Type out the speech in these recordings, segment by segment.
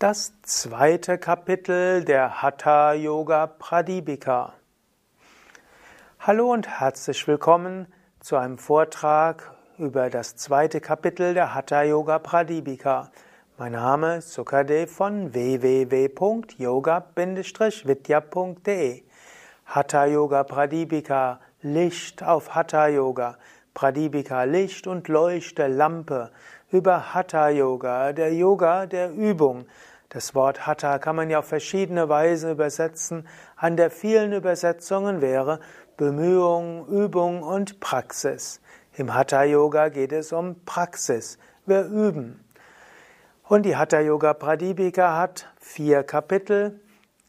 Das zweite Kapitel der Hatha Yoga Pradipika. Hallo und herzlich willkommen zu einem Vortrag über das zweite Kapitel der Hatha Yoga Pradipika. Mein Name ist Sukadev von www.yoga-vidya.de. Hatha Yoga Pradipika, Licht auf Hatha Yoga. Pradipika, Licht und Leuchte, Lampe. Über Hatha Yoga, der Yoga der Übung das Wort Hatha kann man ja auf verschiedene Weise übersetzen. An der vielen Übersetzungen wäre Bemühung, Übung und Praxis. Im Hatha Yoga geht es um Praxis. Wir üben. Und die Hatha Yoga Pradipika hat vier Kapitel.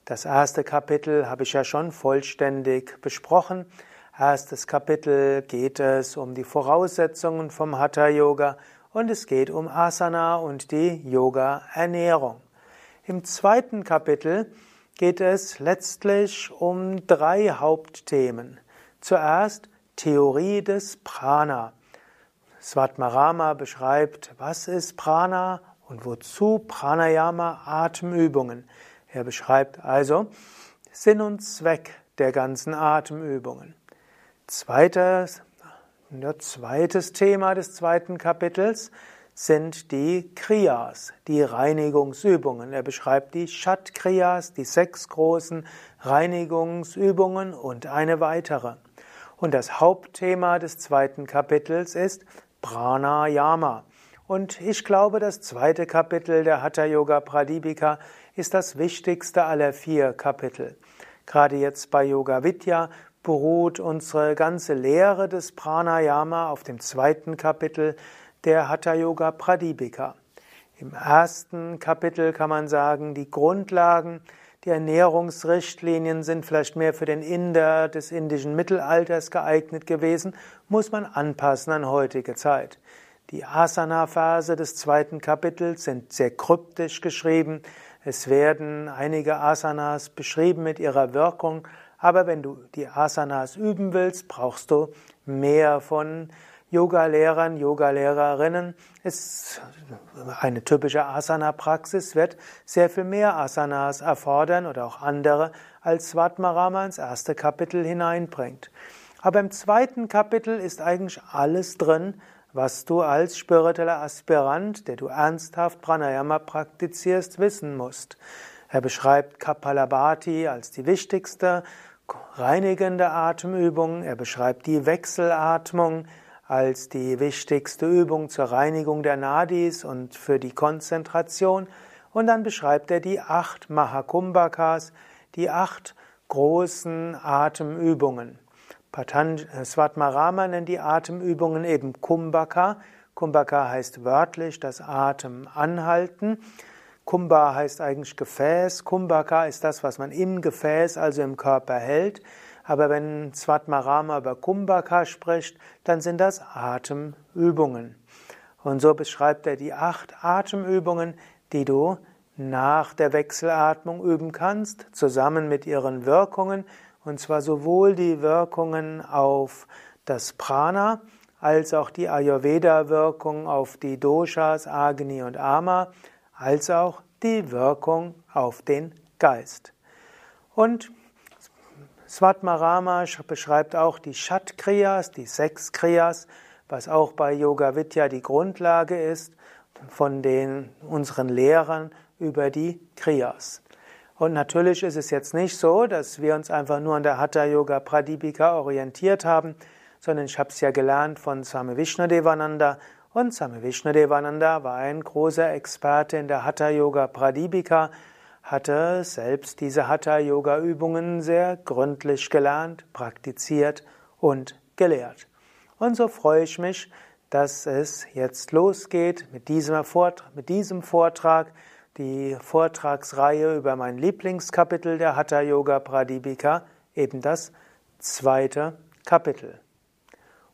Das erste Kapitel habe ich ja schon vollständig besprochen. Erstes Kapitel geht es um die Voraussetzungen vom Hatha Yoga und es geht um Asana und die Yoga Ernährung. Im zweiten Kapitel geht es letztlich um drei Hauptthemen. Zuerst Theorie des Prana. Svatmarama beschreibt, was ist Prana und wozu Pranayama Atemübungen. Er beschreibt also Sinn und Zweck der ganzen Atemübungen. Zweites, zweites Thema des zweiten Kapitels sind die Kriyas, die Reinigungsübungen. Er beschreibt die Shat Kriyas, die sechs großen Reinigungsübungen und eine weitere. Und das Hauptthema des zweiten Kapitels ist Pranayama. Und ich glaube, das zweite Kapitel der Hatha Yoga Pradipika ist das wichtigste aller vier Kapitel. Gerade jetzt bei Yoga Vidya beruht unsere ganze Lehre des Pranayama auf dem zweiten Kapitel der Hatha Yoga Pradipika. Im ersten Kapitel kann man sagen, die Grundlagen, die Ernährungsrichtlinien sind vielleicht mehr für den Inder des indischen Mittelalters geeignet gewesen, muss man anpassen an heutige Zeit. Die Asana-Phase des zweiten Kapitels sind sehr kryptisch geschrieben. Es werden einige Asanas beschrieben mit ihrer Wirkung, aber wenn du die Asanas üben willst, brauchst du mehr von Yoga-Lehrern, Yoga-Lehrerinnen ist eine typische Asana-Praxis, wird sehr viel mehr Asanas erfordern oder auch andere, als Svatmarama ins erste Kapitel hineinbringt. Aber im zweiten Kapitel ist eigentlich alles drin, was du als spiritueller Aspirant, der du ernsthaft Pranayama praktizierst, wissen musst. Er beschreibt Kapalabhati als die wichtigste reinigende Atemübung. Er beschreibt die Wechselatmung als die wichtigste Übung zur Reinigung der Nadis und für die Konzentration. Und dann beschreibt er die acht Mahakumbhakas, die acht großen Atemübungen. Patanj Svatmarama nennt die Atemübungen eben Kumbhaka. Kumbhaka heißt wörtlich das Atem anhalten. Kumbha heißt eigentlich Gefäß. Kumbhaka ist das, was man im Gefäß, also im Körper hält. Aber wenn Svatmarama über Kumbhaka spricht, dann sind das Atemübungen. Und so beschreibt er die acht Atemübungen, die du nach der Wechselatmung üben kannst, zusammen mit ihren Wirkungen, und zwar sowohl die Wirkungen auf das Prana, als auch die Ayurveda-Wirkung auf die Doshas, Agni und Ama, als auch die Wirkung auf den Geist. Und Svatmarama beschreibt auch die Shat-Kriyas, die sechs Kriyas, was auch bei Yoga Vidya die Grundlage ist von den unseren Lehrern über die Kriyas. Und natürlich ist es jetzt nicht so, dass wir uns einfach nur an der Hatha Yoga Pradipika orientiert haben, sondern ich habe es ja gelernt von Swami Vishnadevananda und Swami Vishnadevananda war ein großer Experte in der Hatha Yoga Pradipika hatte selbst diese Hatha-Yoga-Übungen sehr gründlich gelernt, praktiziert und gelehrt. Und so freue ich mich, dass es jetzt losgeht mit diesem, Vortrag, mit diesem Vortrag, die Vortragsreihe über mein Lieblingskapitel der Hatha Yoga Pradipika, eben das zweite Kapitel.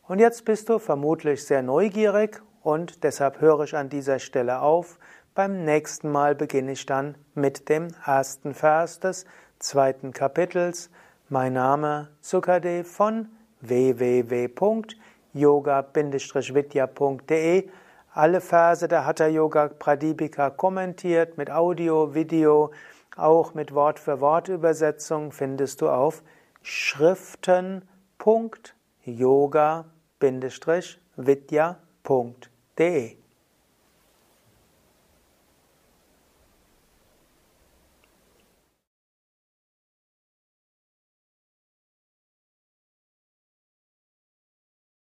Und jetzt bist du vermutlich sehr neugierig und deshalb höre ich an dieser Stelle auf, beim nächsten Mal beginne ich dann mit dem ersten Vers des zweiten Kapitels. Mein Name Sukadev von www.yoga-vidya.de Alle Verse der Hatha Yoga Pradipika kommentiert mit Audio, Video, auch mit Wort für Wort Übersetzung findest du auf schriften.yoga-vidya.de